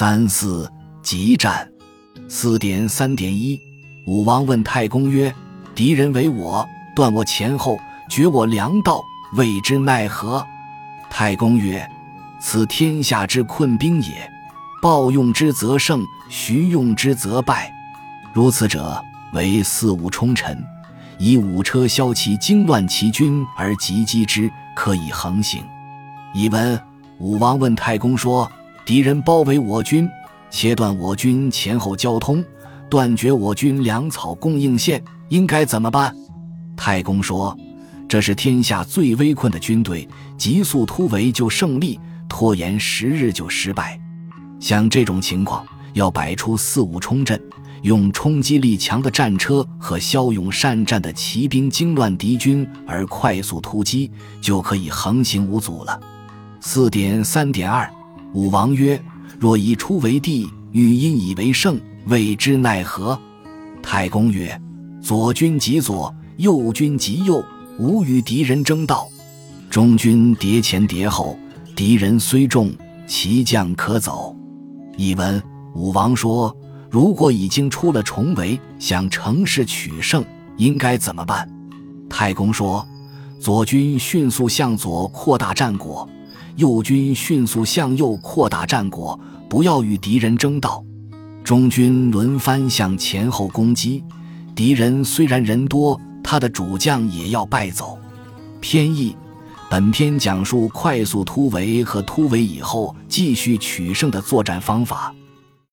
三四急战。四点三点一，武王问太公曰：“敌人为我，断我前后，绝我粮道，谓之奈何？”太公曰：“此天下之困兵也。暴用之则胜，徐用之则败。如此者，为四五冲陈，以五车削其惊乱其军而击击之，可以横行。”译文：武王问太公说：“敌人包围我军。”切断我军前后交通，断绝我军粮草供应线，应该怎么办？太公说：“这是天下最危困的军队，急速突围就胜利，拖延十日就失败。像这种情况，要摆出四五冲阵，用冲击力强的战车和骁勇善战的骑兵惊乱敌军，而快速突击，就可以横行无阻了。”四点三点二，武王曰。若以出为帝，欲因以为胜，谓之奈何？太公曰：左军及左，右军及右，吾与敌人争道。中军迭前迭后，敌人虽众，其将可走。译文：武王说：如果已经出了重围，想乘势取胜，应该怎么办？太公说：左军迅速向左扩大战果。右军迅速向右扩大战果，不要与敌人争道。中军轮番向前后攻击，敌人虽然人多，他的主将也要败走。偏义：本篇讲述快速突围和突围以后继续取胜的作战方法。